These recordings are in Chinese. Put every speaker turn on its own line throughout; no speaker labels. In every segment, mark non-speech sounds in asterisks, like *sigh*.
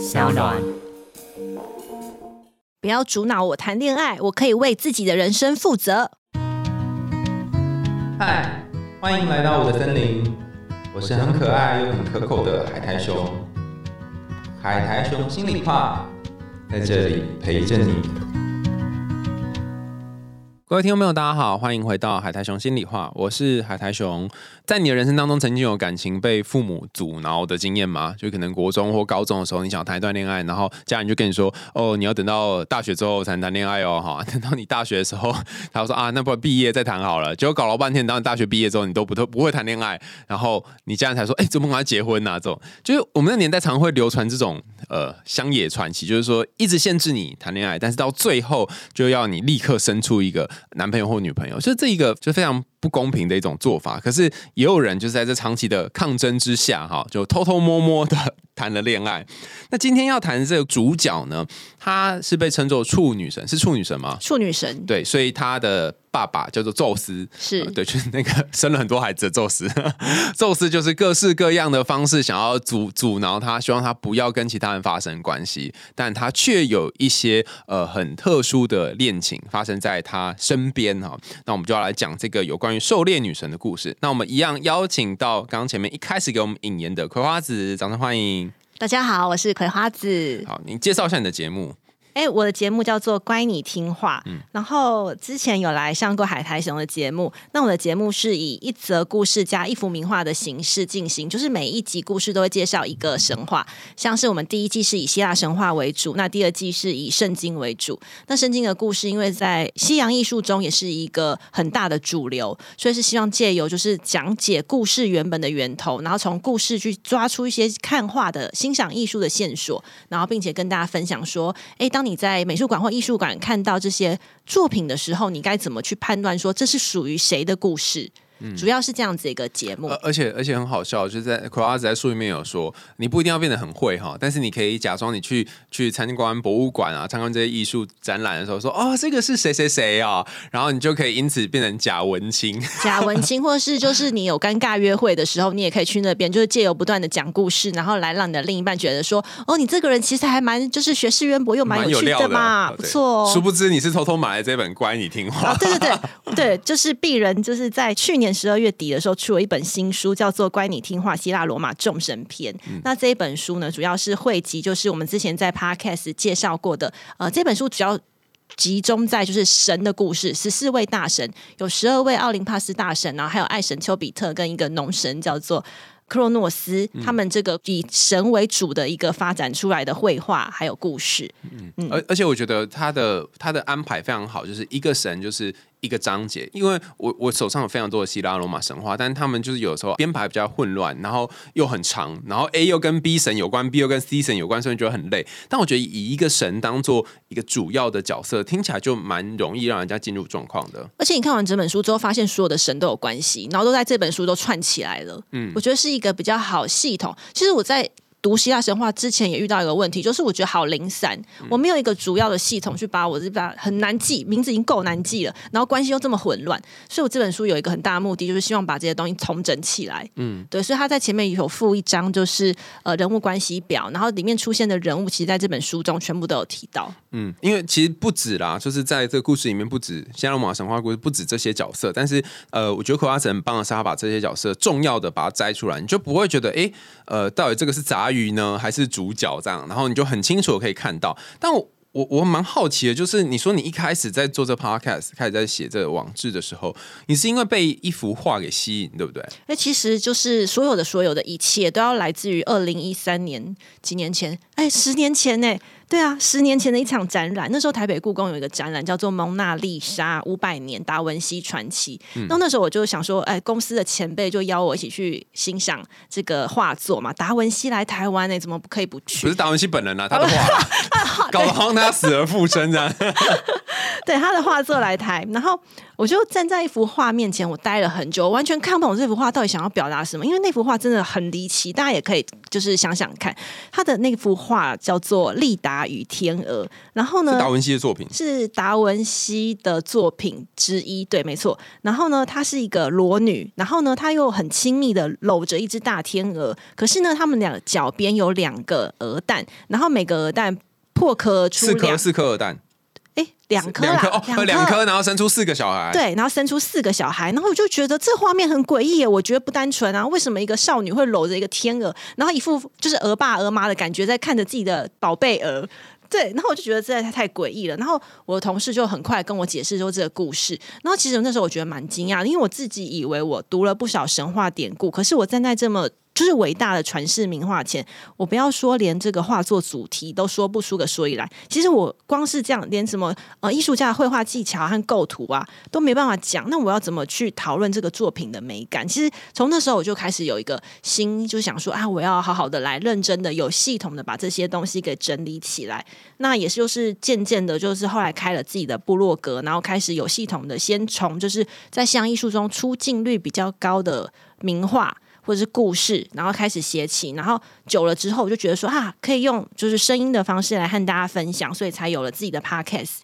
小暖。
不要阻挠我谈恋爱，我可以为自己的人生负责。
嗨，欢迎来到我的森林，我是很可爱又很可口的海苔熊。海苔熊心里话，在这里陪着你。各位听众朋友，大家好，欢迎回到海苔熊心里话，我是海苔熊。在你的人生当中，曾经有感情被父母阻挠的经验吗？就可能国中或高中的时候，你想谈一段恋爱，然后家人就跟你说：“哦，你要等到大学之后才能谈恋爱哦，哈，*laughs* 等到你大学的时候，他说啊，那不毕业再谈好了。”结果搞了半天，当你大学毕业之后，你都不都不会谈恋爱，然后你家人才说：“哎，怎么赶快结婚啊？”这种就是我们的年代常会流传这种呃乡野传奇，就是说一直限制你谈恋爱，但是到最后就要你立刻生出一个男朋友或女朋友，所以这一个就非常。不公平的一种做法，可是也有人就是在这长期的抗争之下，哈，就偷偷摸摸的谈了恋爱。那今天要谈的这个主角呢，她是被称作处女神，是处女神吗？
处女神，
对，所以她的。爸爸叫做宙斯，
是
对，就是那个 *laughs* 生了很多孩子的宙斯。*laughs* 宙斯就是各式各样的方式想要阻阻挠他，希望他不要跟其他人发生关系，但他却有一些呃很特殊的恋情发生在他身边哈。那我们就要来讲这个有关于狩猎女神的故事。那我们一样邀请到刚刚前面一开始给我们引言的葵花子，掌声欢迎。
大家好，我是葵花子。
好，你介绍一下你的节目。
哎，我的节目叫做《乖你听话》，嗯然后之前有来上过海苔熊的节目。那我的节目是以一则故事加一幅名画的形式进行，就是每一集故事都会介绍一个神话，像是我们第一季是以希腊神话为主，那第二季是以圣经为主。那圣经的故事，因为在西洋艺术中也是一个很大的主流，所以是希望借由就是讲解故事原本的源头，然后从故事去抓出一些看画的欣赏艺术的线索，然后并且跟大家分享说，哎，当你你在美术馆或艺术馆看到这些作品的时候，你该怎么去判断说这是属于谁的故事？主要是这样子一个节目，
而且而且很好笑，就是在葵花子在书里面有说，你不一定要变得很会哈，但是你可以假装你去去参观博物馆啊，参观这些艺术展览的时候，说哦，这个是谁谁谁啊，然后你就可以因此变成假文青，
假文青，*laughs* 或是就是你有尴尬约会的时候，你也可以去那边，就是借由不断的讲故事，然后来让你的另一半觉得说，哦，你这个人其实还蛮就是学识渊博又蛮有趣的嘛，不错。
殊不知你是偷偷买了这本乖你听话，
对对对对，就是鄙人就是在去年。十二月底的时候，出了一本新书，叫做《乖你听话：希腊罗马众神篇》。那这一本书呢，主要是汇集，就是我们之前在 Podcast 介绍过的。呃，这本书主要集中在就是神的故事，十四位大神，有十二位奥林帕斯大神，然后还有爱神丘比特跟一个农神叫做克洛诺斯。他们这个以神为主的一个发展出来的绘画还有故事。
嗯，而而且我觉得他的他的安排非常好，就是一个神就是。一个章节，因为我我手上有非常多的希腊罗马神话，但是他们就是有时候编排比较混乱，然后又很长，然后 A 又跟 B 神有关，B 又跟 C 神有关，所以觉得很累。但我觉得以一个神当做一个主要的角色，听起来就蛮容易让人家进入状况的。
而且你看完整本书之后，发现所有的神都有关系，然后都在这本书都串起来了。嗯，我觉得是一个比较好系统。其实我在。读希腊神话之前也遇到一个问题，就是我觉得好零散，我没有一个主要的系统去把我这把很难记，名字已经够难记了，然后关系又这么混乱，所以我这本书有一个很大的目的，就是希望把这些东西重整起来。嗯，对，所以他在前面有附一张，就是呃人物关系表，然后里面出现的人物，其实在这本书中全部都有提到。
嗯，因为其实不止啦，就是在这个故事里面不止希腊罗马神话故事，不止这些角色，但是呃，我觉得可拉神很棒的是，他把这些角色重要的把它摘出来，你就不会觉得哎，呃，到底这个是杂鱼呢，还是主角这样？然后你就很清楚可以看到。但我我我蛮好奇的，就是你说你一开始在做这 podcast，开始在写这个网志的时候，你是因为被一幅画给吸引，对不对？
那其实就是所有的所有的一切都要来自于二零一三年几年前，哎，十年前呢。对啊，十年前的一场展览，那时候台北故宫有一个展览叫做《蒙娜丽莎五百年达文西传奇》。那那时候我就想说，哎，公司的前辈就邀我一起去欣赏这个画作嘛。达文西来台湾，哎，怎么不可以不去？
不是达文西本人啊，他的画，*laughs* 搞得好像他死而复生这样。*laughs* *laughs* *laughs*
对他的画作来台，然后我就站在一幅画面前，我待了很久，完全看不懂这幅画到底想要表达什么。因为那幅画真的很离奇，大家也可以就是想想看，他的那幅画叫做《利达与天鹅》，然后呢，
达文西的作品
是达文西的作品之一，对，没错。然后呢，她是一个裸女，然后呢，她又很亲密的搂着一只大天鹅，可是呢，他们俩脚边有两个鹅蛋，然后每个鹅蛋破壳而出
四颗
两
四颗鹅蛋，
哎两颗
两颗
啦
哦，两颗，然后生出四个小孩。，
对，然后生出四个小孩，然后我就觉得这画面很诡异耶，我觉得不单纯啊，为什么一个少女会搂着一个天鹅，然后一副就是鹅爸鹅妈的感觉，在看着自己的宝贝鹅。对，然后我就觉得这在太诡异了。然后我的同事就很快跟我解释说这个故事。然后其实那时候我觉得蛮惊讶的，因为我自己以为我读了不少神话典故，可是我站在这么就是伟大的传世名画前，我不要说连这个画作主题都说不出个所以来。其实我光是这样，连什么呃艺术家的绘画技巧和构图啊都没办法讲，那我要怎么去讨论这个作品的美感？其实从那时候我就开始有一个心，就想说啊，我要好好的来认真的、有系统的把这些东西给整理起来。那也是就是渐渐的，就是后来开了自己的部落格，然后开始有系统的先从就是在西洋艺术中出镜率比较高的名画。或者是故事，然后开始写起，然后久了之后，我就觉得说啊，可以用就是声音的方式来和大家分享，所以才有了自己的 podcast。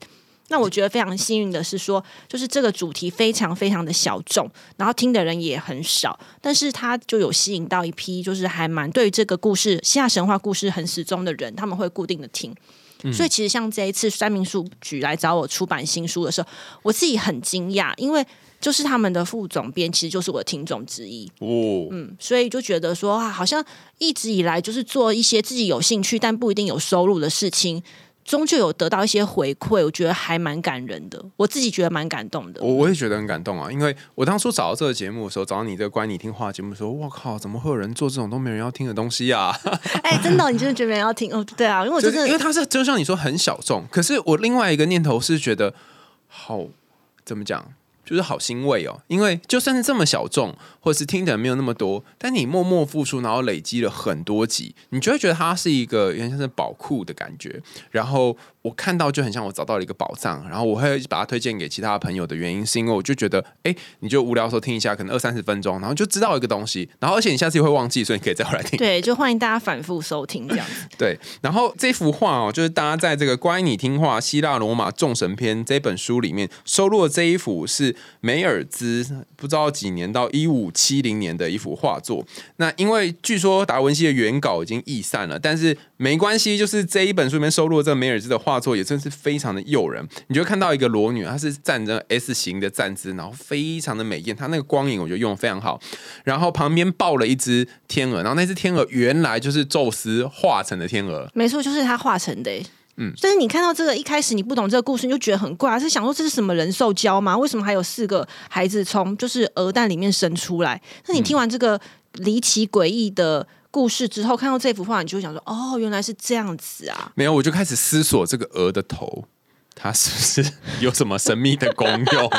那我觉得非常幸运的是说，就是这个主题非常非常的小众，然后听的人也很少，但是他就有吸引到一批就是还蛮对这个故事希腊神话故事很始终的人，他们会固定的听。所以其实像这一次三民书局来找我出版新书的时候，我自己很惊讶，因为就是他们的副总编其实就是我的听众之一。
哦，
嗯，所以就觉得说啊，好像一直以来就是做一些自己有兴趣但不一定有收入的事情，终究有得到一些回馈，我觉得还蛮感人的。我自己觉得蛮感动的。
我我也觉得很感动啊，因为我当初找到这个节目的时候，找到你这个关你听话节目的时候，我靠，怎么会有人做这种都没人要听的东西啊？*laughs*
哎、真的，你真的觉得没人要听？哦，对啊，因为我
就
真的
是因为他是就像你说很小众，可是我另外一个念头是觉得好怎么讲，就是好欣慰哦，因为就算是这么小众，或者是听的人没有那么多，但你默默付出，然后累积了很多集，你就会觉得它是一个有点像是宝库的感觉。然后我看到就很像我找到了一个宝藏，然后我会把它推荐给其他朋友的原因，是因为我就觉得，哎，你就无聊的时候听一下，可能二三十分钟，然后就知道一个东西，然后而且你下次也会忘记，所以你可以再回来听。*laughs*
对，就欢迎大家反复收听这样子。
对，然后这幅画哦，就是大家在这个《乖你听话：希腊罗马众神篇》这本书里面收录的这一幅是梅尔兹不知道几年到一五七零年的一幅画作。那因为据说达文西的原稿已经易散了，但是没关系，就是这一本书里面收录的这梅尔兹的画作也真是非常的诱人。你就会看到一个裸女，她是站着 S 型的站姿，然后非常的美艳，她那个光影我觉得用的非常好。然后旁边抱了一只天鹅，然后那只天鹅原来就是宙斯化成的天鹅。
没错，就是他画成的、嗯，但是你看到这个一开始你不懂这个故事，你就觉得很怪、啊，是想说这是什么人兽交吗？为什么还有四个孩子从就是鹅蛋里面生出来？那你听完这个离奇诡异的故事之后，看到这幅画，你就会想说，哦，原来是这样子啊！
没有，我就开始思索这个鹅的头，它是不是有什么神秘的功用？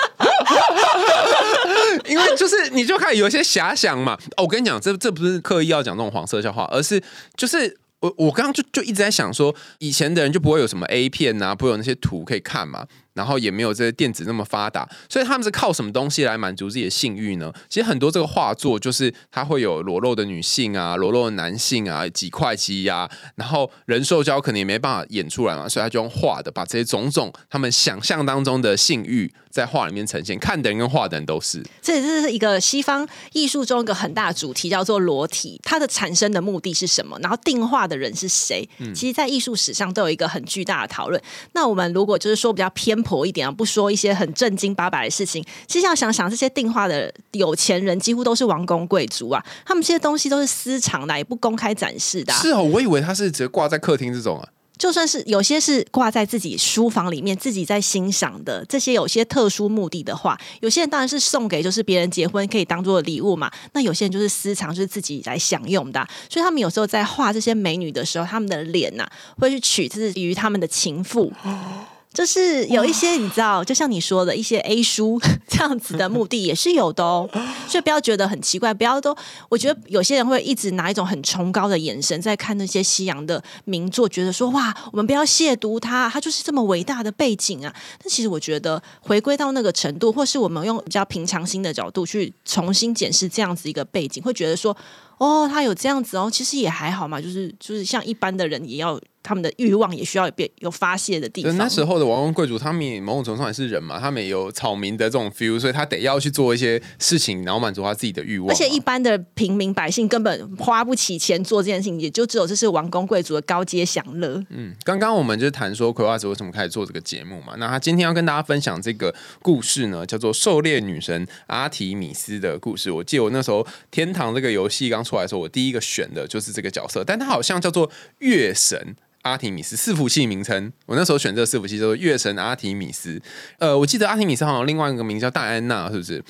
*laughs* 因为就是你就开始有一些遐想嘛。哦，我跟你讲，这这不是刻意要讲这种黄色笑话，而是就是。我我刚刚就就一直在想说，以前的人就不会有什么 A 片啊，不会有那些图可以看嘛，然后也没有这些电子那么发达，所以他们是靠什么东西来满足自己的性欲呢？其实很多这个画作就是它会有裸露的女性啊，裸露的男性啊，几块肌呀、然后人兽交可能也没办法演出来嘛，所以他就用画的把这些种种他们想象当中的性欲在画里面呈现，看的人跟画的人都是。
这这是一个西方艺术中一个很大的主题，叫做裸体。它的产生的目的是什么？然后定画的人是谁？其实，在艺术史上都有一个很巨大的讨论。那我们如果就是说比较偏颇一点啊，不说一些很正经八百的事情，其实要想想，这些定画的有钱人几乎都是王公贵族啊，他们这些东西都是私藏的，也不公开展示的、啊。
是哦，我以为他是直接挂在客厅这种啊。
就算是有些是挂在自己书房里面，自己在欣赏的这些有些特殊目的的话，有些人当然是送给就是别人结婚可以当做礼物嘛。那有些人就是私藏，就是自己来享用的啊、所以他们有时候在画这些美女的时候，他们的脸呐、会去取自于他们的情妇。*gasps* 就是有一些你知道，就像你说的一些 *laughs* A 书这样子的目的也是有的哦，所以不要觉得很奇怪，不要都，我觉得有些人会一直拿一种很崇高的眼神在看那些西洋的名作，觉得说哇，我们不要亵渎它，它就是这么伟大的背景啊。但其实我觉得回归到那个程度，或是我们用比较平常心的角度去重新检视这样子一个背景，会觉得说哦，他有这样子哦，其实也还好嘛，就是就是像一般的人也要。他们的欲望也需要变有发泄的地方。
那时候的王公贵族，他们也某种程度上也是人嘛，他们也有草民的这种 feel，所以他得要去做一些事情，然后满足他自己的欲望。
而且一般的平民百姓根本花不起钱做这件事情，也就只有这是王公贵族的高阶享乐。
嗯，刚刚我们就谈说葵花子为什么开始做这个节目嘛？那他今天要跟大家分享这个故事呢，叫做狩猎女神阿提米斯的故事。我记得我那时候天堂这个游戏刚出来的时候，我第一个选的就是这个角色，但他好像叫做月神。阿提米斯四服器名称，我那时候选这个四服器叫做月神阿提米斯。呃，我记得阿提米斯好像另外一个名叫戴安娜，是不是？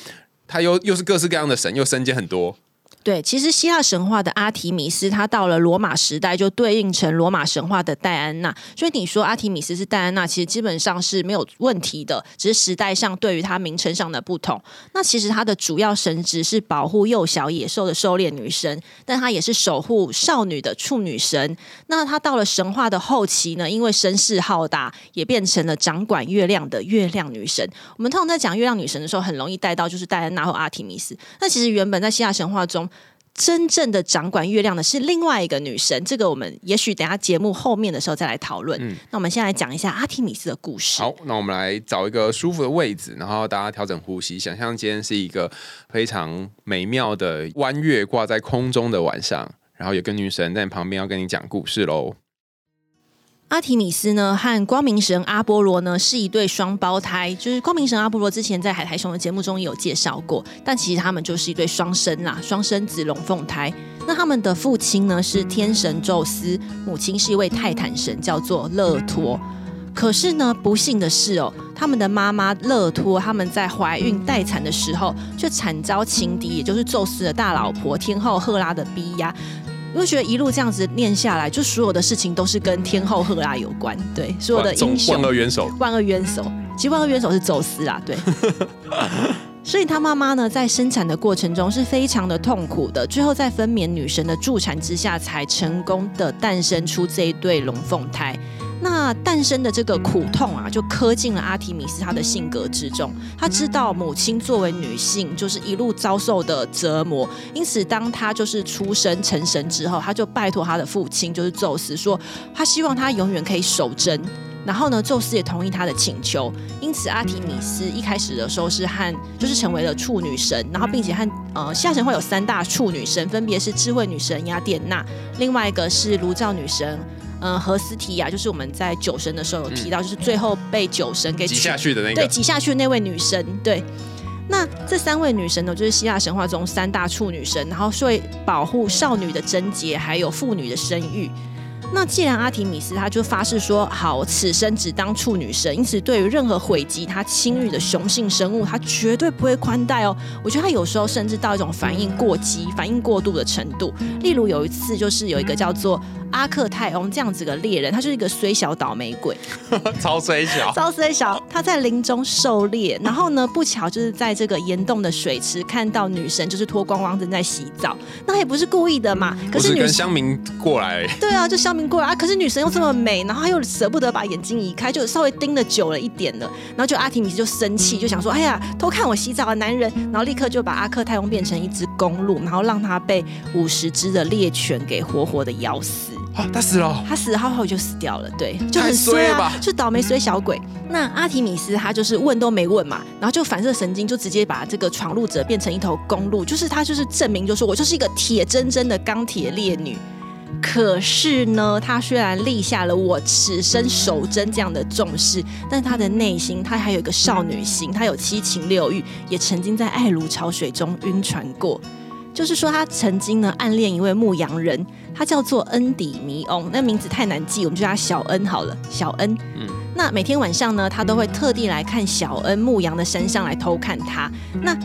他又又是各式各样的神，又身兼很多。
对，其实希腊神话的阿提米斯，他到了罗马时代就对应成罗马神话的戴安娜，所以你说阿提米斯是戴安娜，其实基本上是没有问题的，只是时代上对于它名称上的不同。那其实它的主要神职是保护幼小野兽的狩猎女神，但她也是守护少女的处女神。那她到了神话的后期呢，因为声势浩大，也变成了掌管月亮的月亮女神。我们通常在讲月亮女神的时候，很容易带到就是戴安娜或阿提米斯。那其实原本在希腊神话中，真正的掌管月亮的是另外一个女神，这个我们也许等下节目后面的时候再来讨论。那我们先来讲一下阿提米斯的故事。
好，那我们来找一个舒服的位置，然后大家调整呼吸，想象今天是一个非常美妙的弯月挂在空中的晚上，然后有个女神在你旁边要跟你讲故事喽。
阿提米斯呢和光明神阿波罗呢是一对双胞胎，就是光明神阿波罗之前在海苔熊的节目中也有介绍过，但其实他们就是一对双生啦，双生子龙凤胎。那他们的父亲呢是天神宙斯，母亲是一位泰坦神，叫做勒托。可是呢，不幸的是哦，他们的妈妈勒托他们在怀孕待产的时候，却惨遭情敌，也就是宙斯的大老婆天后赫拉的逼压。因为觉得一路这样子念下来，就所有的事情都是跟天后赫拉有关，对，所有的英雄
万恶元首，
万恶元首，其实万恶元首是宙斯啊，对。*laughs* 所以他妈妈呢，在生产的过程中是非常的痛苦的，最后在分娩女神的助产之下，才成功的诞生出这一对龙凤胎。那诞生的这个苦痛啊，就刻进了阿提米斯她的性格之中。她知道母亲作为女性，就是一路遭受的折磨，因此当她就是出生成神之后，她就拜托她的父亲，就是宙斯，说她希望她永远可以守贞。然后呢，宙斯也同意她的请求。因此，阿提米斯一开始的时候是和就是成为了处女神，然后并且和呃下神会有三大处女神，分别是智慧女神雅典娜，另外一个是炉灶女神。嗯，何斯提亚就是我们在酒神的时候有提到，就是最后被酒神给
挤下去的那个，
对，挤下去的那位女神。对，那这三位女神呢，就是希腊神话中三大处女神，然后会保护少女的贞洁，还有妇女的生育。那既然阿提米斯她就发誓说好，此生只当处女神，因此对于任何毁及她亲欲的雄性生物，她绝对不会宽待哦。我觉得她有时候甚至到一种反应过激、反应过度的程度。例如有一次，就是有一个叫做。阿克泰翁这样子的猎人，他就是一个虽小倒霉鬼，*laughs*
超虽小，*laughs*
超虽小。他在林中狩猎，然后呢，不巧就是在这个岩洞的水池看到女神，就是脱光光正在洗澡。那也不是故意的嘛。
可是跟乡民过来。
对啊，就乡民过来啊。可是女神又这么美，然后他又舍不得把眼睛移开，就稍微盯的久了一点了。然后就阿提米斯就生气，就想说：“哎呀，偷看我洗澡的男人！”然后立刻就把阿克泰翁变成一只公鹿，然后让他被五十只的猎犬给活活的咬死。
他死了，
他死了，好好就死掉了，对，就很衰啊，就倒霉衰小鬼。那阿提米斯他就是问都没问嘛，然后就反射神经，就直接把这个闯入者变成一头公鹿，就是他就是证明，就说我就是一个铁铮铮的钢铁烈女。可是呢，他虽然立下了我此生守贞这样的重誓，但他的内心他还有一个少女心，他有七情六欲，也曾经在爱如潮水中晕船过。就是说，他曾经呢暗恋一位牧羊人，他叫做恩迪尼翁，那名字太难记，我们就叫他小恩好了。小恩，嗯，那每天晚上呢，他都会特地来看小恩牧羊的山上来偷看他。那。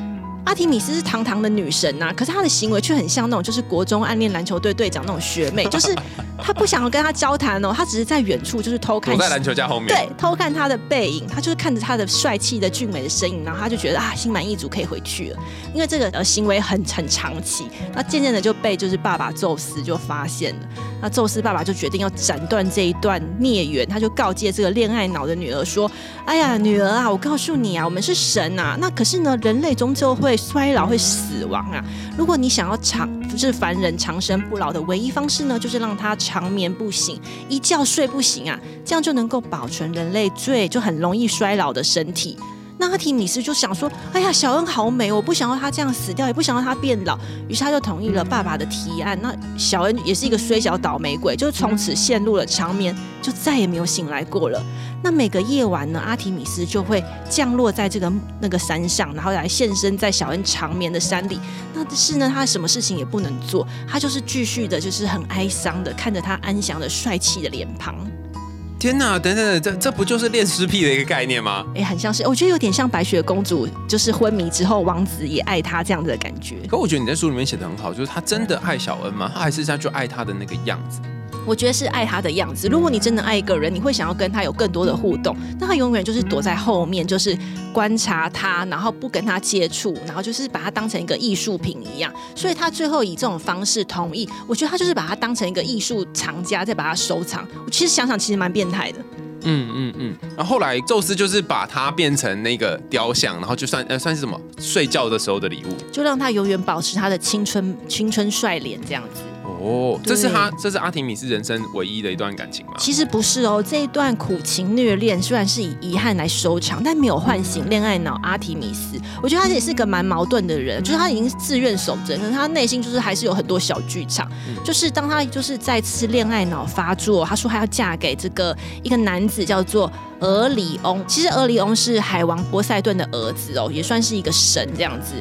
阿提米斯是堂堂的女神呐，可是她的行为却很像那种就是国中暗恋篮球队队长那种学妹，就是她不想要跟他交谈哦，她只是在远处就是偷看，
在篮球架后面，
对，偷看他的背影，他就是看着他的帅气的俊美的身影，然后他就觉得啊，心满意足可以回去了，因为这个呃行为很很长期，那渐渐的就被就是爸爸宙斯就发现了，那宙斯爸爸就决定要斩断这一段孽缘，他就告诫这个恋爱脑的女儿说，哎呀，女儿啊，我告诉你啊，我们是神啊，那可是呢，人类终究会会衰老会死亡啊，如果你想要长就是凡人长生不老的唯一方式呢，就是让他长眠不醒，一觉睡不醒啊，这样就能够保存人类最就很容易衰老的身体。那阿提米斯就想说：“哎呀，小恩好美，我不想要她这样死掉，也不想要她变老。”于是他就同意了爸爸的提案。那小恩也是一个衰小倒霉鬼，就从此陷入了长眠，就再也没有醒来过了。那每个夜晚呢，阿提米斯就会降落在这个那个山上，然后来现身在小恩长眠的山里。那是呢，他什么事情也不能做，他就是继续的，就是很哀伤的看着他安详的帅气的脸庞。
天呐，等等，这这不就是恋尸癖的一个概念吗？
哎，很像是，我觉得有点像白雪公主，就是昏迷之后，王子也爱她这样子的感觉。
可我觉得你在书里面写的很好，就是他真的爱小恩吗？他还是他就爱他的那个样子？
我觉得是爱他的样子。如果你真的爱一个人，你会想要跟他有更多的互动。那他永远就是躲在后面，就是观察他，然后不跟他接触，然后就是把他当成一个艺术品一样。所以他最后以这种方式同意，我觉得他就是把他当成一个艺术藏家，再把它收藏。我其实想想，其实蛮变态的。
嗯嗯嗯。然后后来宙斯就是把他变成那个雕像，然后就算呃算是什么睡觉的时候的礼物，
就让他永远保持他的青春青春帅脸这样子。
哦，这是他，这是阿提米斯人生唯一的一段感情吗？
其实不是哦，这一段苦情虐恋虽然是以遗憾来收场，但没有唤醒恋爱脑阿提米斯。我觉得他也是个蛮矛盾的人，就是他已经自愿守贞，可是他内心就是还是有很多小剧场。就是当他就是再次恋爱脑发作，他说他要嫁给这个一个男子，叫做。俄里翁其实俄里翁是海王波塞顿的儿子哦，也算是一个神这样子。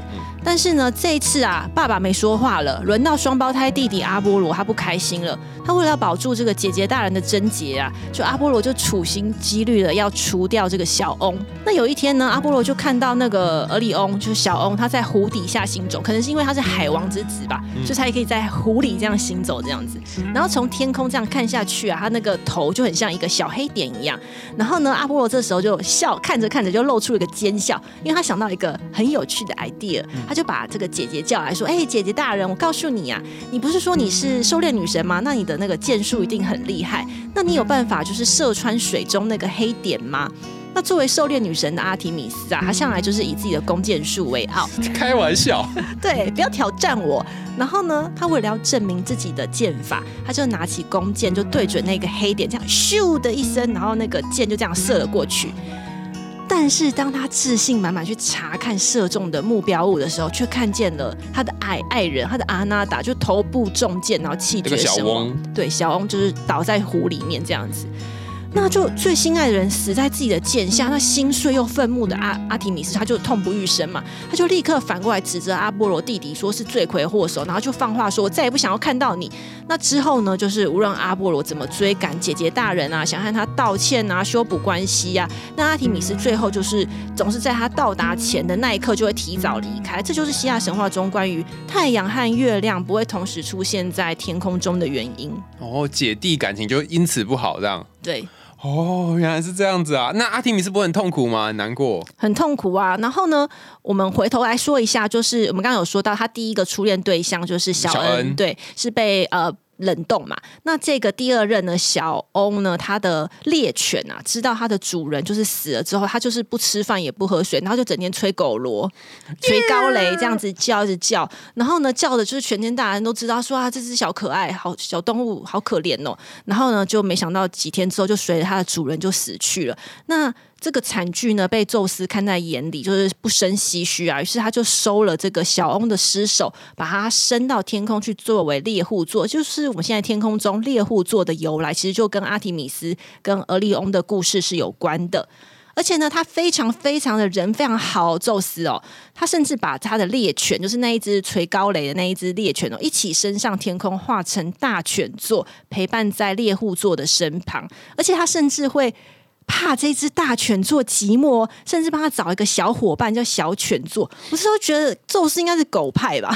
但是呢，这一次啊，爸爸没说话了，轮到双胞胎弟弟阿波罗，他不开心了。他为了要保住这个姐姐大人的贞洁啊，就阿波罗就处心积虑的要除掉这个小翁。那有一天呢，阿波罗就看到那个俄里翁，就是小翁，他在湖底下行走，可能是因为他是海王之子吧，就他也可以在湖里这样行走这样子。然后从天空这样看下去啊，他那个头就很像一个小黑点一样。然后呢？阿波罗这时候就笑，看着看着就露出一个奸笑，因为他想到一个很有趣的 idea，他就把这个姐姐叫来说：“哎，姐姐大人，我告诉你啊，你不是说你是狩猎女神吗？那你的那个剑术一定很厉害，那你有办法就是射穿水中那个黑点吗？”那作为狩猎女神的阿提米斯啊，她向来就是以自己的弓箭术为傲。*laughs*
开玩笑，*laughs*
对，不要挑战我。然后呢，她为了要证明自己的剑法，她就拿起弓箭，就对准那个黑点，这样咻的一声，然后那个箭就这样射了过去。但是当他自信满满去查看射中的目标物的时候，却看见了他的爱爱人，他的阿娜达就头部中箭，然后气绝身亡。对，小翁就是倒在湖里面这样子。那就最心爱的人死在自己的剑下，那心碎又愤怒的阿阿提米斯，他就痛不欲生嘛，他就立刻反过来指责阿波罗弟弟，说是罪魁祸首，然后就放话说，我再也不想要看到你。那之后呢，就是无论阿波罗怎么追赶姐姐大人啊，想和他道歉啊，修补关系啊，那阿提米斯最后就是总是在他到达前的那一刻就会提早离开，这就是希腊神话中关于太阳和月亮不会同时出现在天空中的原因。
哦，姐弟感情就因此不好，这样
对。
哦，原来是这样子啊！那阿提米斯不会很痛苦吗？很难过，
很痛苦啊！然后呢，我们回头来说一下，就是我们刚刚有说到，他第一个初恋对象就是小恩，对，是被呃。冷冻嘛？那这个第二任呢？小欧呢？他的猎犬啊，知道他的主人就是死了之后，他就是不吃饭也不喝水，然后就整天吹狗螺、*laughs* 吹高雷这样子叫一直叫，然后呢叫的就是全天大人都知道说啊，这只小可爱好小动物好可怜哦。然后呢，就没想到几天之后就随着它的主人就死去了。那这个惨剧呢，被宙斯看在眼里，就是不生唏嘘啊。于是他就收了这个小翁的尸首，把它升到天空去，作为猎户座。就是我们现在天空中猎户座的由来，其实就跟阿提米斯跟俄利翁的故事是有关的。而且呢，他非常非常的人非常好，宙斯哦，他甚至把他的猎犬，就是那一只垂高雷的那一只猎犬哦，一起升上天空，化成大犬座，陪伴在猎户座的身旁。而且他甚至会。怕这只大犬座寂寞，甚至帮他找一个小伙伴叫小犬座。我是都觉得宙斯应该是狗派吧，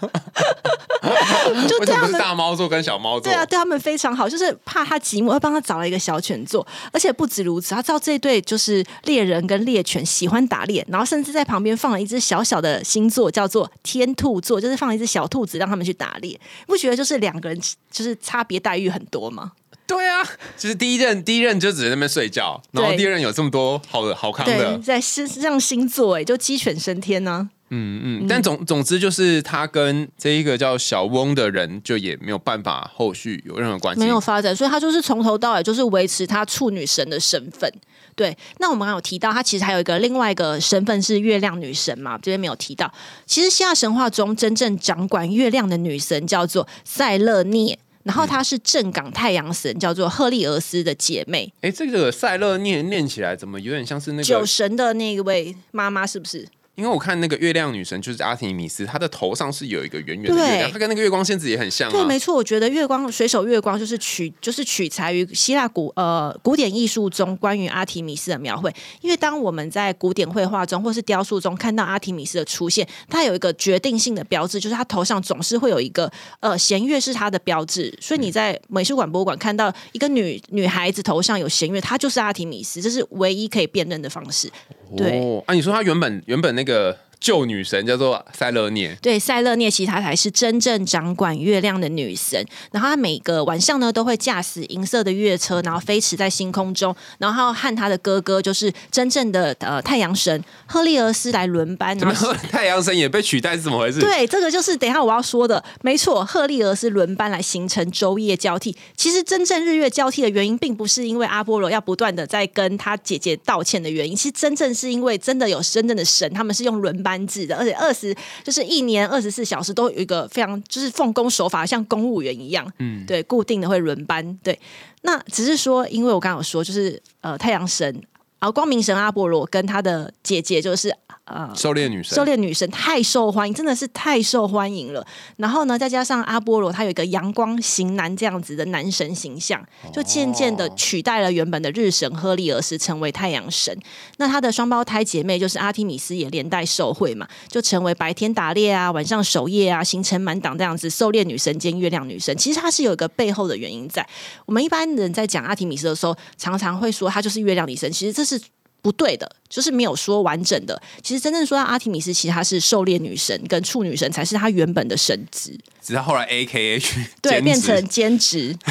*laughs* 就
为什么不是大猫座跟小猫座？
对啊，对他们非常好，就是怕他寂寞，会帮他找了一个小犬座。而且不止如此，他知道这对就是猎人跟猎犬喜欢打猎，然后甚至在旁边放了一只小小的星座，叫做天兔座，就是放了一只小兔子让他们去打猎。不觉得就是两个人就是差别待遇很多吗？
对啊，就是第一任，第一任就只在那边睡觉，然后第二任有这么多好的好康的，
在身上星座哎，就鸡犬升天呢。
嗯嗯，但总总之就是他跟这一个叫小翁的人就也没有办法后续有任何关系，
没有发展，所以他就是从头到尾就是维持他处女神的身份。对，那我们刚有提到，他其实还有一个另外一个身份是月亮女神嘛，这边没有提到。其实希腊神话中真正掌管月亮的女神叫做塞勒涅。然后她是正港太阳神，叫做赫利俄斯的姐妹。
哎，这个塞勒念念起来怎么有点像是那个
酒神的那一位妈妈？是不是？
因为我看那个月亮女神就是阿提米斯，她的头上是有一个圆圆的月亮，她跟那个月光仙子也很像。
对，没错，我觉得月光水手月光就是取就是取材于希腊古呃古典艺术中关于阿提米斯的描绘。因为当我们在古典绘画中或是雕塑中看到阿提米斯的出现，它有一个决定性的标志，就是它头上总是会有一个呃弦月是它的标志。所以你在美术馆、博物馆看到一个女女孩子头上有弦月，她就是阿提米斯，这是唯一可以辨认的方式。对，
啊，你说她原本原本那那个旧女神叫做塞勒涅，
对，塞勒涅其实她才是真正掌管月亮的女神。然后她每个晚上呢，都会驾驶银色的月车，然后飞驰在星空中，然后和她的哥哥，就是真正的呃太阳神赫利俄斯来轮班。
怎么太阳神也被取代是怎么回事？
对，这个就是等一下我要说的，没错，赫利俄斯轮班来形成昼夜交替。其实真正日月交替的原因，并不是因为阿波罗要不断的在跟他姐姐道歉的原因，其实真正是因为真的有真正的神，他们是用轮班。班制的，而且二十就是一年二十四小时都有一个非常就是奉公守法，像公务员一样，嗯，对，固定的会轮班，对。那只是说，因为我刚刚有说，就是呃，太阳神，然后光明神阿波罗跟他的姐姐就是。
呃，狩猎女神，
狩猎女神太受欢迎，真的是太受欢迎了。然后呢，再加上阿波罗，他有一个阳光型男这样子的男神形象，就渐渐的取代了原本的日神赫利俄斯，成为太阳神。那他的双胞胎姐妹就是阿提米斯，也连带受贿嘛，就成为白天打猎啊，晚上守夜啊，行程满档这样子。狩猎女神兼月亮女神，其实它是有一个背后的原因在。我们一般人在讲阿提米斯的时候，常常会说她就是月亮女神，其实这是。不对的，就是没有说完整的。其实真正说到阿提米斯，其实她是狩猎女神跟处女神才是她原本的神职，
只是后来 A K H *laughs*
对变成兼职。*laughs*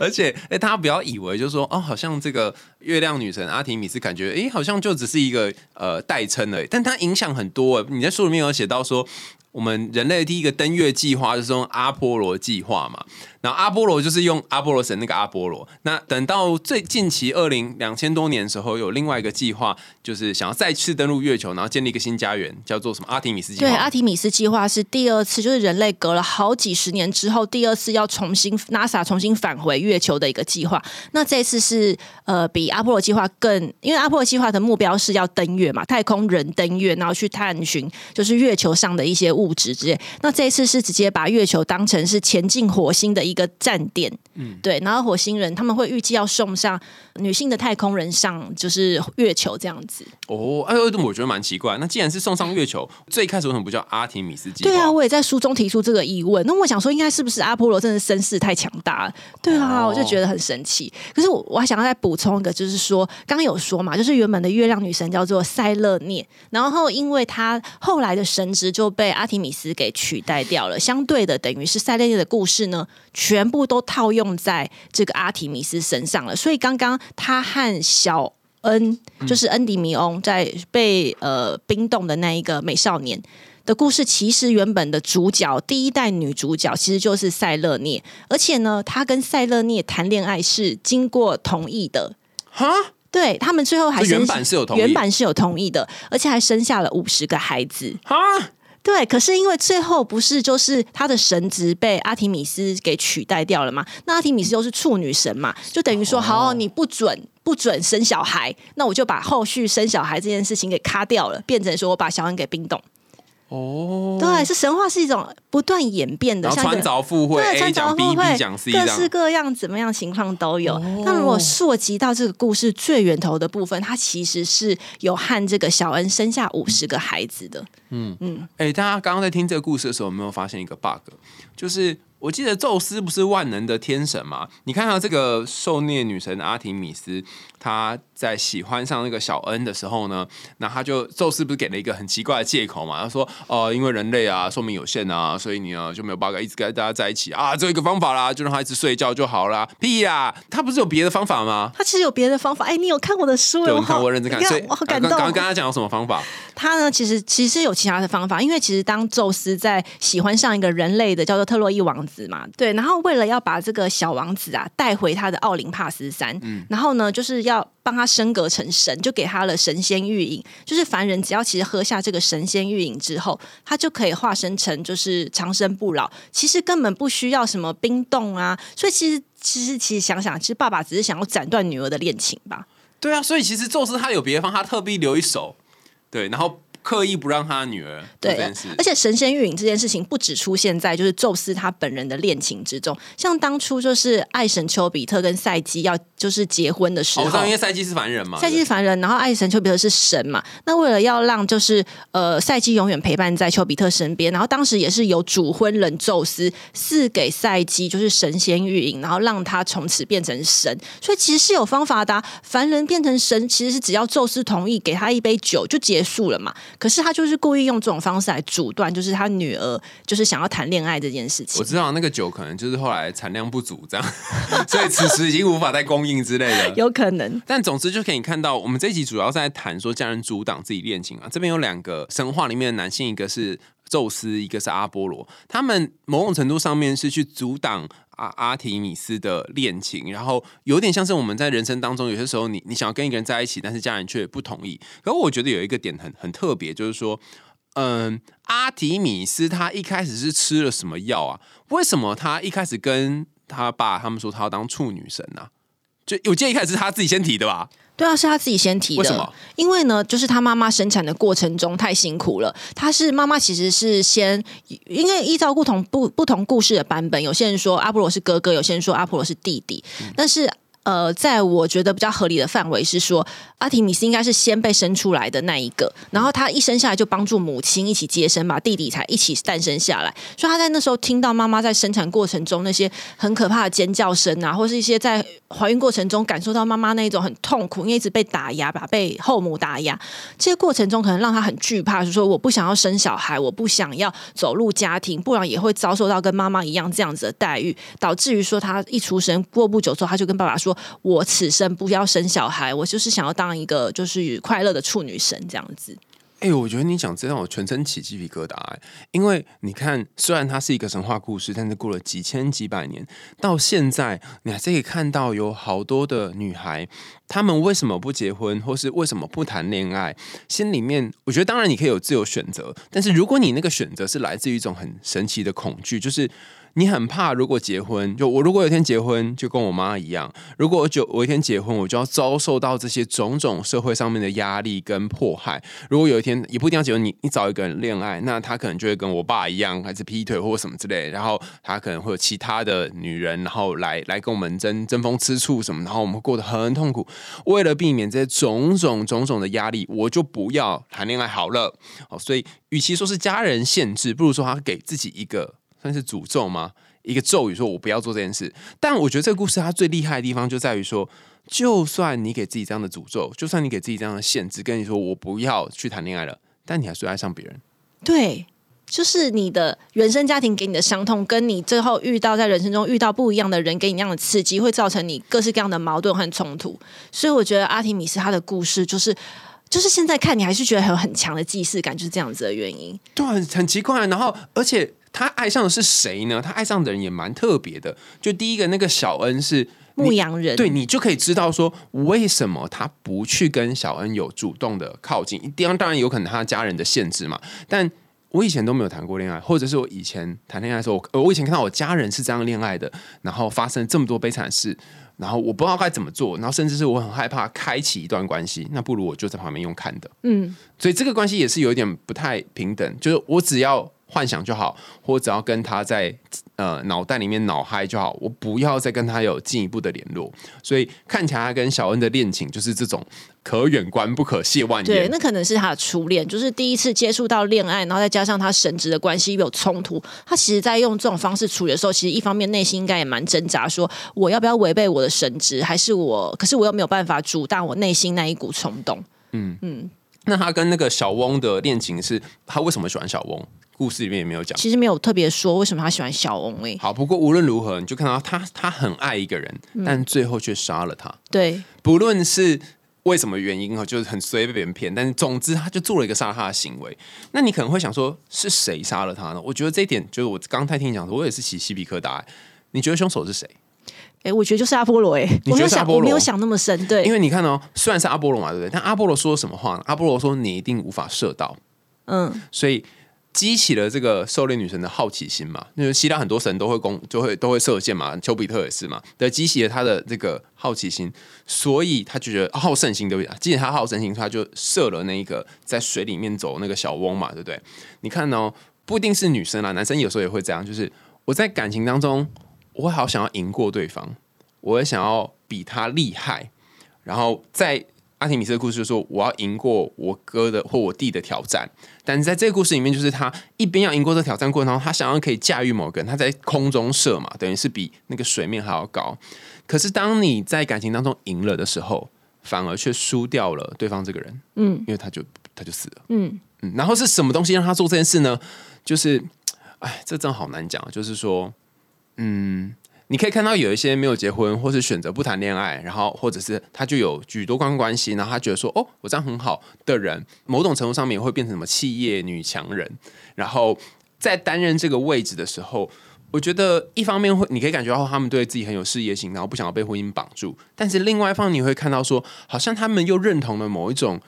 而且，哎，大家不要以为就是说，哦，好像这个月亮女神阿提米斯，感觉哎，好像就只是一个呃代称而已，但她影响很多。你在书里面有写到说，我们人类第一个登月计划就是用阿波罗计划嘛。然后阿波罗就是用阿波罗神那个阿波罗。那等到最近期二零两千多年的时候，有另外一个计划，就是想要再次登陆月球，然后建立一个新家园，叫做什么阿提米斯计划。
对，阿提米斯计划是第二次，就是人类隔了好几十年之后，第二次要重新 NASA 重新返回月球的一个计划。那这次是呃比阿波罗计划更，因为阿波罗计划的目标是要登月嘛，太空人登月，然后去探寻就是月球上的一些物质之类。那这次是直接把月球当成是前进火星的。一个站点，嗯，对，然后火星人他们会预计要送上女性的太空人上，就是月球这样子。
哦，哎，我觉得蛮奇怪。那既然是送上月球，*laughs* 最开始为什么不叫阿提米斯计划？
对啊，我也在书中提出这个疑问。那我想说，应该是不是阿波罗真的声势太强大了？对啊，我就觉得很神奇。可是我我还想要再补充一个，就是说，刚刚有说嘛，就是原本的月亮女神叫做塞勒涅，然后因为她后来的神职就被阿提米斯给取代掉了。相对的，等于是塞勒涅的故事呢。全部都套用在这个阿提米斯身上了，所以刚刚他和小恩，就是恩迪米翁，在被呃冰冻的那一个美少年的故事，其实原本的主角第一代女主角其实就是塞勒涅，而且呢，他跟塞勒涅谈恋爱是经过同意的，哈，对他们最后还
原版是有同意，
原版是有同意的，而且还生下了五十个孩子，哈。对，可是因为最后不是就是他的神职被阿提米斯给取代掉了嘛？那阿提米斯又是处女神嘛？就等于说，好，你不准不准生小孩，那我就把后续生小孩这件事情给卡掉了，变成说我把小恩给冰冻。哦，对，是神话是一种不断演变的，
像穿凿附会，A 讲 B，B 讲 C，
各式各样怎么样情况都有。那如果溯及到这个故事最源头的部分，它其实是有和这个小恩生下五十个孩子的。
嗯嗯，哎，大家刚刚在听这个故事的时候，有没有发现一个 bug？就是我记得宙斯不是万能的天神嘛？你看到这个受虐女神阿提米斯，她。在喜欢上那个小恩的时候呢，那他就宙斯不是给了一个很奇怪的借口嘛？他说：“哦，因为人类啊寿命有限啊，所以你啊就没有办法一直跟大家在一起啊。只有一个方法啦，就让他一直睡觉就好啦。屁呀，他不是有别的方法吗？
他其实有别的方法。哎，你有看我的书？
对，我看我认真看，所以
我好感动。
刚刚跟他讲有什么方法？
他呢，其实其实有其他的方法，因为其实当宙斯在喜欢上一个人类的叫做特洛伊王子嘛，对，然后为了要把这个小王子啊带回他的奥林帕斯山，嗯，然后呢，就是要。帮他升格成神，就给他了神仙玉饮。就是凡人只要其实喝下这个神仙玉饮之后，他就可以化身成就是长生不老。其实根本不需要什么冰冻啊。所以其实其实其实想想，其实爸爸只是想要斩断女儿的恋情吧。
对啊，所以其实宙斯他有别的方，他特地留一手。对，然后。刻意不让他女儿对，
而且神仙御影这件事情不只出现在就是宙斯他本人的恋情之中，像当初就是爱神丘比特跟赛基要就是结婚的时候，
因为赛基是凡人嘛，
赛基是凡人，然后爱神丘比特是神嘛，那为了要让就是呃赛基永远陪伴在丘比特身边，然后当时也是由主婚人宙斯赐给赛基就是神仙御影，然后让他从此变成神，所以其实是有方法的，凡人变成神其实是只要宙斯同意给他一杯酒就结束了嘛。可是他就是故意用这种方式来阻断，就是他女儿就是想要谈恋爱这件事情。
我知道那个酒可能就是后来产量不足这样，*laughs* 所以此时已经无法再供应之类的，
有可能。
但总之就可以看到，我们这一集主要在谈说家人阻挡自己恋情啊。这边有两个神话里面的男性，一个是宙斯，一个是阿波罗，他们某种程度上面是去阻挡。阿阿提米斯的恋情，然后有点像是我们在人生当中，有些时候你你想要跟一个人在一起，但是家人却不同意。可我觉得有一个点很很特别，就是说，嗯，阿提米斯他一开始是吃了什么药啊？为什么他一开始跟他爸他们说他要当处女神呢？就我记得一开始是他自己先提的吧？
对啊，是他自己先提的。为
什么？
因为呢，就是他妈妈生产的过程中太辛苦了。他是妈妈其实是先，因为依照不同不不同故事的版本，有些人说阿波罗是哥哥，有些人说阿波罗是弟弟，但是。呃，在我觉得比较合理的范围是说，阿提米斯应该是先被生出来的那一个，然后他一生下来就帮助母亲一起接生，把弟弟才一起诞生下来。所以他在那时候听到妈妈在生产过程中那些很可怕的尖叫声啊，或是一些在怀孕过程中感受到妈妈那一种很痛苦，因为一直被打压，吧，被后母打压，这些过程中可能让她很惧怕，就说我不想要生小孩，我不想要走入家庭，不然也会遭受到跟妈妈一样这样子的待遇，导致于说她一出生过不久之后，她就跟爸爸说。我此生不要生小孩，我就是想要当一个就是快乐的处女神这样子。
哎，我觉得你讲这让我全身起鸡皮疙瘩。因为你看，虽然它是一个神话故事，但是过了几千几百年，到现在你还是可以看到有好多的女孩，她们为什么不结婚，或是为什么不谈恋爱？心里面，我觉得当然你可以有自由选择，但是如果你那个选择是来自于一种很神奇的恐惧，就是。你很怕，如果结婚，就我如果有一天结婚，就跟我妈一样。如果我就我一天结婚，我就要遭受到这些种种社会上面的压力跟迫害。如果有一天也不一定要结婚，你你找一个人恋爱，那他可能就会跟我爸一样，还是劈腿或什么之类。然后他可能会有其他的女人，然后来来跟我们争争风吃醋什么，然后我们过得很痛苦。为了避免这些种种种种的压力，我就不要谈恋爱好了。哦，所以与其说是家人限制，不如说他给自己一个。算是诅咒吗？一个咒语，说我不要做这件事。但我觉得这个故事它最厉害的地方就在于说，就算你给自己这样的诅咒，就算你给自己这样的限制，跟你说我不要去谈恋爱了，但你还是爱上别人。
对，就是你的原生家庭给你的伤痛，跟你最后遇到在人生中遇到不一样的人给你那样的刺激，会造成你各式各样的矛盾和冲突。所以我觉得阿提米斯他的故事，就是就是现在看你还是觉得很有很强的既视感，就是这样子的原因。
对，很奇怪。然后而且。他爱上的是谁呢？他爱上的人也蛮特别的。就第一个那个小恩是
牧羊人，
对你就可以知道说为什么他不去跟小恩有主动的靠近。一定当然有可能他家人的限制嘛。但我以前都没有谈过恋爱，或者是我以前谈恋爱的时候，我我以前看到我家人是这样恋爱的，然后发生这么多悲惨事，然后我不知道该怎么做，然后甚至是我很害怕开启一段关系，那不如我就在旁边用看的。嗯，所以这个关系也是有一点不太平等，就是我只要。幻想就好，或只要跟他在呃脑袋里面脑嗨就好，我不要再跟他有进一步的联络。所以看起来他跟小恩的恋情就是这种可远观不可亵玩
对，那可能是他的初恋，就是第一次接触到恋爱，然后再加上他神职的关系有冲突，他其实在用这种方式处理的时候，其实一方面内心应该也蛮挣扎，说我要不要违背我的神职，还是我，可是我又没有办法阻挡我内心那一股冲动。
那他跟那个小翁的恋情是，他为什么喜欢小翁？故事里面也没有讲。
其实没有特别说为什么他喜欢小翁诶、
好，不过无论如何，你就看到他，他很爱一个人，
嗯
但最后却杀了他。
对，
不论是为什么原因哈，就是很衰被别人骗，但是总之他就做了一个杀他的行为。那你可能会想说，是谁杀了他呢？我觉得这一点就是我刚才听你讲的，我也是起鸡皮疙瘩。你觉得凶手是谁？
诶、我觉得就是阿波罗诶、
你
我没有想，我没有想那么深，对，
因为你看哦，虽然是阿波罗嘛，对不对？但阿波罗说什么话呢？阿波罗说你一定无法射到，
嗯，
所以激起了这个狩猎女神的好奇心嘛。因为希腊很多神都会攻，就会都会射箭嘛，丘比特也是嘛，对，激起了他的这个好奇心，所以他就觉得好胜心，对不对？激起他好胜心，他就射了那一个在水里面走那个小翁嘛，对不对？你看哦，不一定是女生啦，男生有时候也会这样，就是我在感情当中，我会好想要赢过对方，我会想要比他厉害，然后在阿提米斯的故事就说我要赢过我哥的或我弟的挑战，但是在这个故事里面，就是他一边要赢过这挑战过程他想要可以驾驭某个人，他在空中射嘛，等于是比那个水面还要高。可是当你在感情当中赢了的时候，反而却输掉了对方这个人，嗯，因为他就他就死了，
嗯
嗯，然后是什么东西让他做这件事呢？就是，哎，这真的好难讲，就是说，嗯，你可以看到有一些没有结婚，或是选择不谈恋爱，然后或者是他就有举多关关系，然后他觉得说，哦，我这样很好的人，某种程度上面会变成什么企业女强人，然后在担任这个位置的时候。我觉得一方面会，你可以感觉到他们对自己很有事业心，然后不想要被婚姻绑住；但是另外一方，你会看到说，好像他们又认同了某一种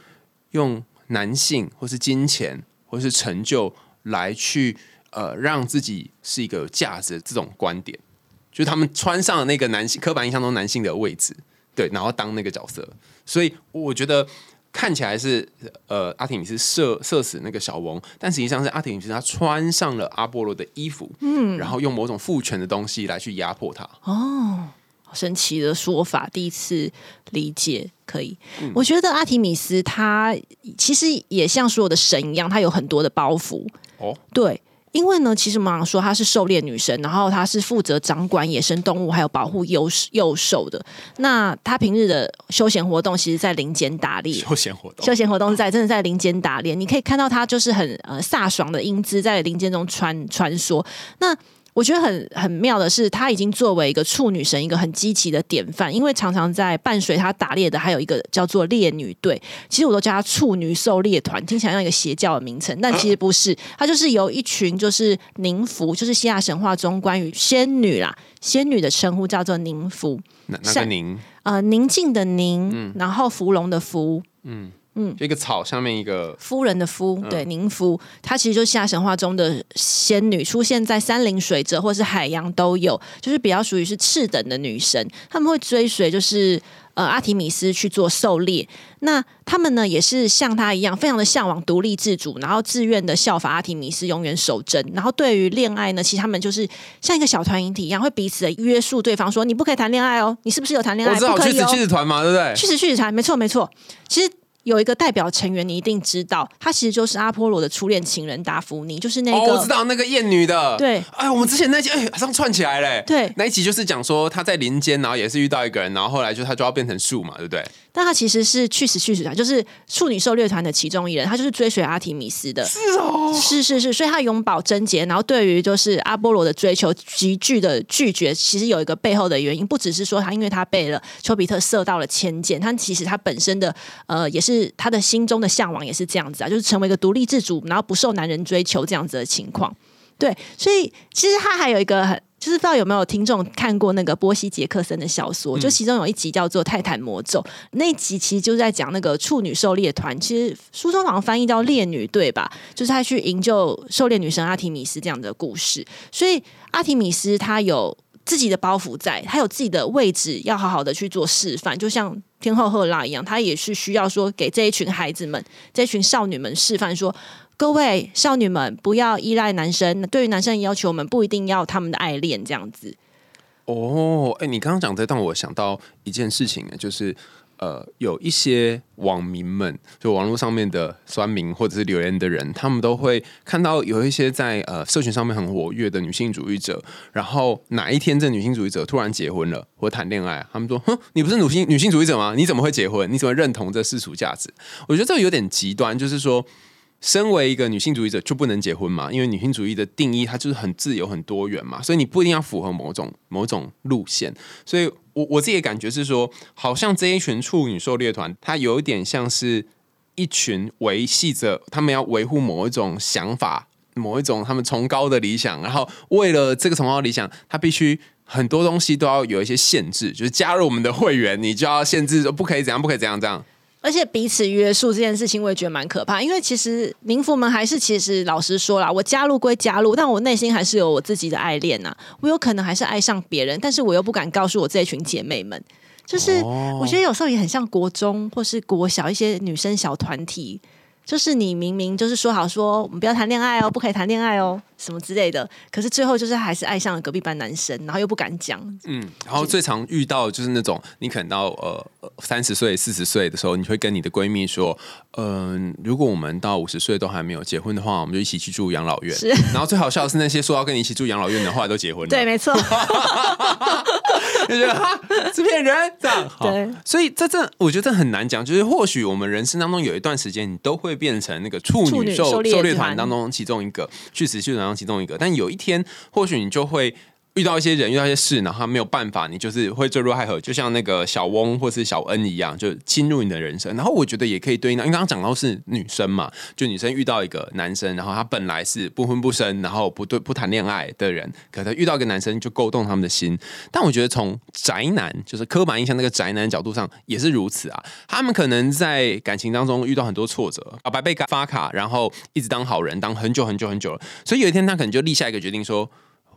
用男性或是金钱或是成就来去呃让自己是一个有价值的这种观点，就是他们穿上了那个男性刻板印象中男性的位置，对，然后当那个角色，所以我觉得看起来是呃阿提米斯射射死那个小翁，但实际上是阿提米斯他穿上了阿波罗的衣服，嗯，然后用某种父权的东西来去压迫他，
哦神奇的说法，第一次理解。可以，
嗯。
我觉得阿提米斯他其实也像所有的神一样，他有很多的包袱。
哦，
对，因为呢，其实我们想说她是狩猎女神，然后她是负责掌管野生动物还有保护幼幼兽的。那她平日的休闲活动，其实在林间打猎。
休闲活动
休闲活动是在真的在林间打猎，你可以看到她就是很呃飒爽的英姿在林间中穿穿梭。那我觉得很很妙的是，她已经作为一个处女神一个很积极的典范，因为常常在伴随她打猎的还有一个叫做猎女队，其实我都叫她处女狩猎团，听起来像一个邪教的名称，但其实不是，它就是由一群就是宁芙，就是希腊神话中关于仙女啦，仙女的称呼叫做宁芙，
那那个
善
宁，
呃，宁静的宁，然后芙蓉的芙，
就一个草下面一个
夫人的夫，对，宁夫，她其实就是希腊神话中的仙女，出现在山林水泽或是海洋都有，就是比较属于是次等的女神，他们会追随就是呃阿提米斯去做狩猎，那他们呢也是像她一样，非常的向往独立自主，然后自愿的效法阿提米斯，永远守贞。然后对于恋爱呢，其实他们就是像一个小团体一样，会彼此的约束对方说，你不可以谈恋爱哦，你是不是有谈恋爱？
我知道去死。去死团嘛，对不对？
去死去死团，没错没错。其实有一个代表成员，你一定知道，他其实就是阿波罗的初恋情人达芙妮，就是那
哦，
个、
我知道那个艳女的，
对，
哎，我们之前那集哎，好像串起来嘞，
对。
那一集就是讲说他在林间，然后也是遇到一个人，然后后来就他就要变成树嘛，对不对？
但他其实是去死去死团，就是处女狩猎团的其中一人，他就是追随阿提米斯的。
是哦，
是是是，所以他永葆贞洁，然后对于就是阿波罗的追求急剧的拒绝，其实有一个背后的原因，不只是说他因为他被了丘比特射到了千箭，他其实他本身的呃也是他的心中的向往也是这样子啊，就是成为一个独立自主，然后不受男人追求这样子的情况。对，所以其实他还有一个很。就是不知道有没有听众看过那个波西·杰克森的小说，就其中有一集叫做《泰坦魔咒》，那一集其实就是在讲那个处女狩猎团，其实书中好像翻译叫猎女队吧，就是他去营救狩猎女神阿提米斯这样的故事。所以阿提米斯她有自己的包袱在，她有自己的位置，要好好的去做示范，就像天后赫拉一样，她也是需要说给这一群孩子们、这群少女们示范说，各位少女们不要依赖男生，对于男生的要求，我们不一定要他们的爱恋这样子。
哦，哎，你刚刚讲这，让我想到一件事情，就是呃，有一些网民们，就网络上面的酸民或者是留言的人，他们都会看到有一些在呃社群上面很活跃的女性主义者，然后哪一天这女性主义者突然结婚了或谈恋爱，他们说：“哼，你不是女性女性主义者吗？你怎么会结婚？你怎么认同这世俗价值？”我觉得这个有点极端，就是说。身为一个女性主义者，就不能结婚嘛？因为女性主义的定义，它就是很自由、很多元嘛，所以你不一定要符合某种某种路线。所以，我我自己的感觉是说，好像这一群处女狩猎团，它有一点像是一群维系着他们要维护某一种想法、某一种他们崇高的理想，然后为了这个崇高的理想，他必须很多东西都要有一些限制，就是加入我们的会员，你就要限制不可以怎样，不可以怎样这样。
而且彼此约束这件事情，我也觉得蛮可怕。因为其实民服们还是，其实老实说啦，我加入归加入，但我内心还是有我自己的爱恋呐。我有可能还是爱上别人，但是我又不敢告诉我这群姐妹们。就是我觉得有时候也很像国中或是国小一些女生小团体。就是你明明就是说好说我们不要谈恋爱哦，不可以谈恋爱哦，什么之类的。可是最后就是还是爱上了隔壁班男生，然后又不敢讲。
嗯，然后最常遇到就是那种你可能到呃三十岁、四十岁的时候，你会跟你的闺蜜说，嗯，如果我们到五十岁都还没有结婚的话，我们就一起去住养老院。
是。
然后最好笑的是那些说要跟你一起住养老院的，后来都结婚了。*laughs*
对，没错。*laughs*
就觉得哈是骗人这样。对。所以这这我觉得这很难讲，就是或许我们人生当中有一段时间，你都会。会变成那个处女狩狩猎团当中其中一个，去死去当中其中一个。但有一天，或许你就会。遇到一些人，遇到一些事，然后没有办法，你就是会坠入爱河，就像那个小翁或是小恩一样，就侵入你的人生。然后我觉得也可以对应到，因为刚刚讲到是女生嘛，就女生遇到一个男生，然后他本来是不婚不生，然后不对不谈恋爱的人，可他遇到一个男生就勾动他们的心。但我觉得从宅男，就是刻板印象那个宅男角度上也是如此啊。他们可能在感情当中遇到很多挫折，啊，白被发卡，然后一直当好人，当很久很久很久了，所以有一天他可能就立下一个决定说。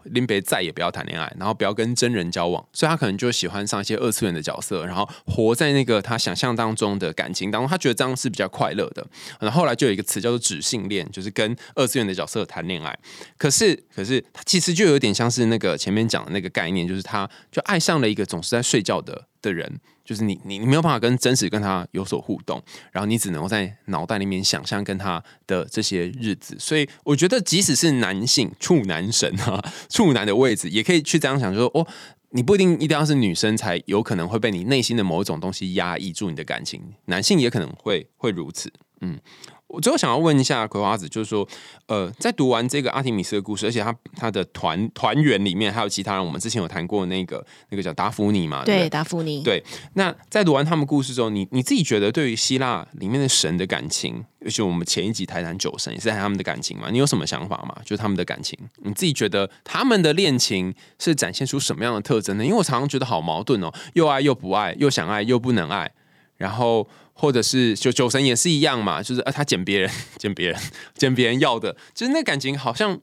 林北再也不要谈恋爱，然后不要跟真人交往，所以他可能就喜欢上一些二次元的角色，然后活在那个他想象当中的感情当中，他觉得这样是比较快乐的。然后后来就有一个词叫做“指性恋”，就是跟二次元的角色谈恋爱。可是，可是他其实就有点像是那个前面讲的那个概念，就是他就爱上了一个总是在睡觉的的人。就是你，你你没有办法跟真实跟他有所互动，然后你只能够在脑袋里面想象跟他的这些日子。所以我觉得，即使是男性处男神啊，处男的位置，也可以去这样想，就说哦，你不一定一定要是女生才有可能会被你内心的某一种东西压抑住你的感情，男性也可能会会如此，嗯。我最后想要问一下葵花子，就是说，呃，在读完这个阿提米斯的故事，而且他他的团团员里面还有其他人，我们之前有谈过那个那个叫达芙妮嘛？
对，达芙妮。
对，那在读完他们故事之后，你你自己觉得对于希腊里面的神的感情，尤其我们前一集谈谈酒神也是谈他们的感情嘛？你有什么想法吗？就是他们的感情，你自己觉得他们的恋情是展现出什么样的特征呢？因为我常常觉得好矛盾哦，又爱又不爱，又想爱又不能爱，然后。或者是酒酒神也是一样嘛，就是呃他捡别人 *laughs* 捡别人捡别人要的，就是那感情好像，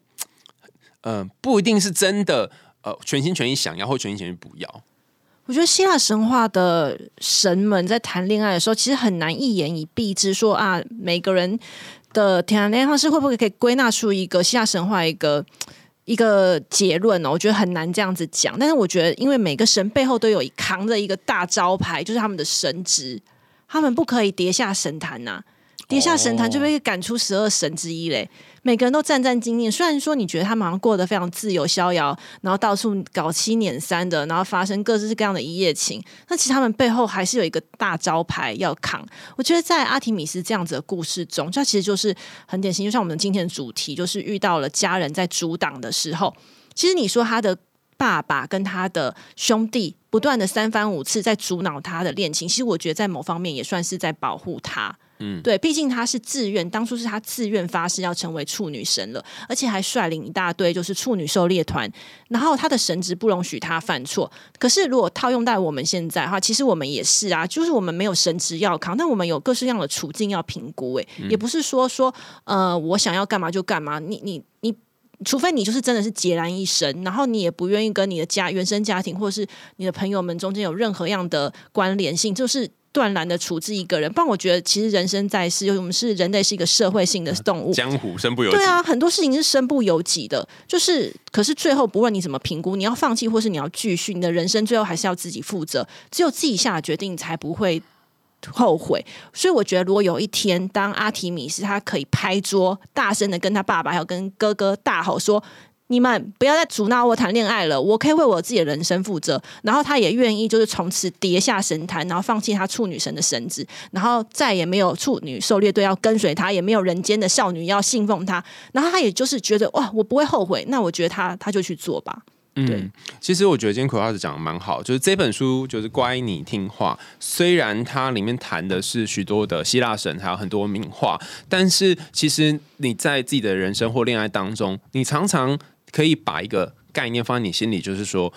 呃不一定是真的呃全心全意想要或全心全意不要。
我觉得希腊神话的神们在谈恋爱的时候，其实很难一言以蔽之说啊，每个人的谈恋爱方式会不会可以归纳出一个希腊神话一个一个结论呢？我觉得很难这样子讲。但是我觉得，因为每个神背后都有扛着一个大招牌，就是他们的神职。他们不可以跌下神坛呐，跌下神坛就被赶出十二神之一嘞。每个人都战战兢兢。虽然说你觉得他们好像过得非常自由逍遥，然后到处搞七捻三的，然后发生各式各样的一夜情，那其实他们背后还是有一个大招牌要扛。我觉得在阿提米斯这样子的故事中，这其实就是很典型，就像我们今天的主题，就是遇到了家人在阻挡的时候，其实你说他的。爸爸跟他的兄弟不断的三番五次在阻挠他的恋情，其实我觉得在某方面也算是在保护他。嗯，对，毕竟他是自愿，当初是他自愿发誓要成为处女神了，而且还率领一大堆就是处女狩猎团。然后他的神职不容许他犯错。可是如果套用在我们现在的话，其实我们也是啊，就是我们没有神职要扛，但我们有各式各样的处境要评估。哎，也不是说说呃，我想要干嘛就干嘛。你你你。除非你就是真的是孑然一身，然后你也不愿意跟你的家原生家庭或者是你的朋友们中间有任何样的关联性，就是断然的处置一个人。不然，我觉得其实人生在世，我们是人类，是一个社会性的动物，
江湖身不由己。
对啊，很多事情是身不由己的。就是，可是最后不论你怎么评估，你要放弃或是你要继续，你的人生最后还是要自己负责。只有自己下决定，才不会后悔。所以，我觉得如果有一天，当阿提米斯他可以拍桌，大声的跟他爸爸还有跟哥哥大吼说。你们不要再阻挠我谈恋爱了，我可以为我自己的人生负责。然后他也愿意，就是从此跌下神坛，然后放弃他处女神的神子，然后再也没有处女狩猎队要跟随他，也没有人间的少女要信奉他。然后他也就是觉得哇，我不会后悔。那我觉得他他就去做吧。嗯，
其实我觉得今天葵花子讲的蛮好，就是这本书就是乖你听话。虽然它里面谈的是许多的希腊神，还有很多名画，但是其实你在自己的人生或恋爱当中，你常常。可以把一个概念放在你心里，就是说，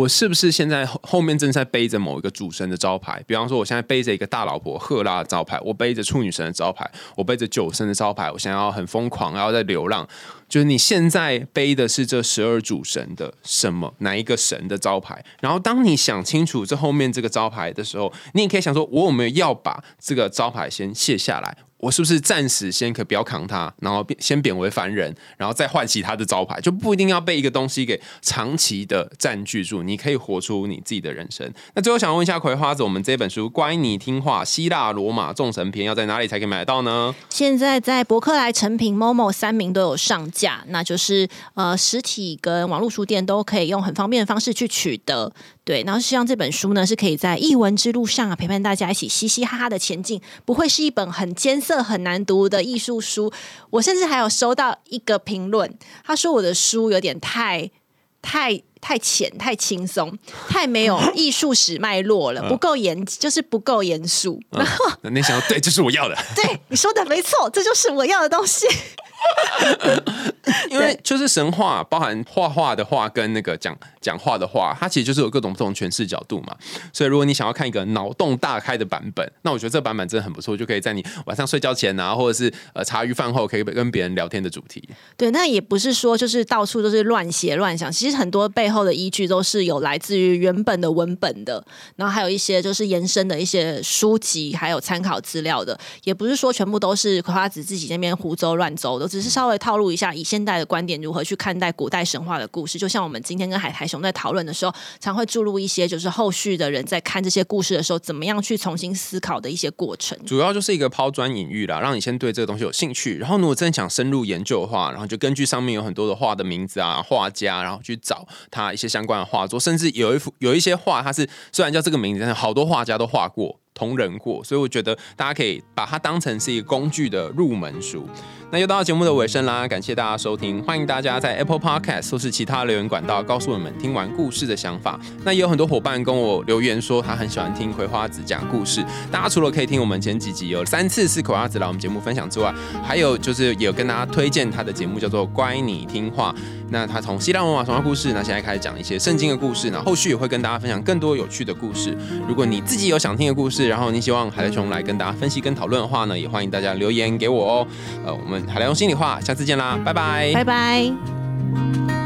我是不是现在后面正在背着某一个主神的招牌？比方说，我现在背着一个大老婆赫拉的招牌，我背着处女神的招牌，我背着酒神的招牌，我想要很疯狂，然后在流浪。就是你现在背的是这十二主神的什么哪一个神的招牌？然后当你想清楚这后面这个招牌的时候，你也可以想说，我有没有要把这个招牌先卸下来？我是不是暂时先可不要扛他，然后先贬为凡人，然后再唤起他的招牌，就不一定要被一个东西给长期的占据住，你可以活出你自己的人生。那最后想问一下葵花子，我们这本书《乖你听话：希腊罗马众神篇》要在哪里才可以买到呢？
现在在博客来、成品、Momo 三名都有上架，那就是呃实体跟网络书店都可以用很方便的方式去取得。对，然后希望这本书呢是可以在译文之路上啊陪伴大家一起嘻嘻哈哈的前进，不会是一本很艰涩、很难读的艺术书。我甚至还有收到一个评论，他说我的书有点太、太、太浅、太轻松、太没有 *laughs* 艺术史脉络了，不够严，就是不够严肃。然后，
你想要对，这是我要的。*laughs*
对，你说的没错，这就是我要的东西。*laughs*
因为就是神话，包含画画的画跟那个讲讲话的话，它其实就是有各种不同诠释角度嘛。所以如果你想要看一个脑洞大开的版本，那我觉得这版本真的很不错，就可以在你晚上睡觉前啊，或者是呃茶余饭后可以跟别人聊天的主题。
对，那也不是说就是到处都是乱写乱想，其实很多背后的依据都是有来自于原本的文本的，然后还有一些就是延伸的一些书籍，还有参考资料的，也不是说全部都是葵花子自己那边胡诌乱诌的。只是稍微套路一下，以现代的观点如何去看待古代神话的故事，就像我们今天跟海苔熊在讨论的时候，常会注入一些，就是后续的人在看这些故事的时候，怎么样去重新思考的一些过程。
主要就是一个抛砖引玉啦，让你先对这个东西有兴趣，然后如果真的想深入研究的话，然后就根据上面有很多的画的名字啊、画家，然后去找他一些相关的画作，甚至有一幅有一些画，它是虽然叫这个名字，但是好多画家都画过。同人过，所以我觉得大家可以把它当成是一个工具的入门书。那又到节目的尾声啦，感谢大家收听，欢迎大家在 Apple Podcast 或是其他留言管道告诉我们听完故事的想法。那也有很多伙伴跟我留言说他很喜欢听葵花子讲故事。大家除了可以听我们前几集有三次是葵花子来我们节目分享之外，还有就是有跟大家推荐他的节目叫做乖你听话。那他从希腊罗马神话故事，那现在开始讲一些圣经的故事，那后续也会跟大家分享更多有趣的故事。如果你自己有想听的故事，然后你希望海苔熊来跟大家分析跟讨论的话呢，也欢迎大家留言给我哦。呃，我们好了，用心里话，下次见啦，拜拜，
拜拜。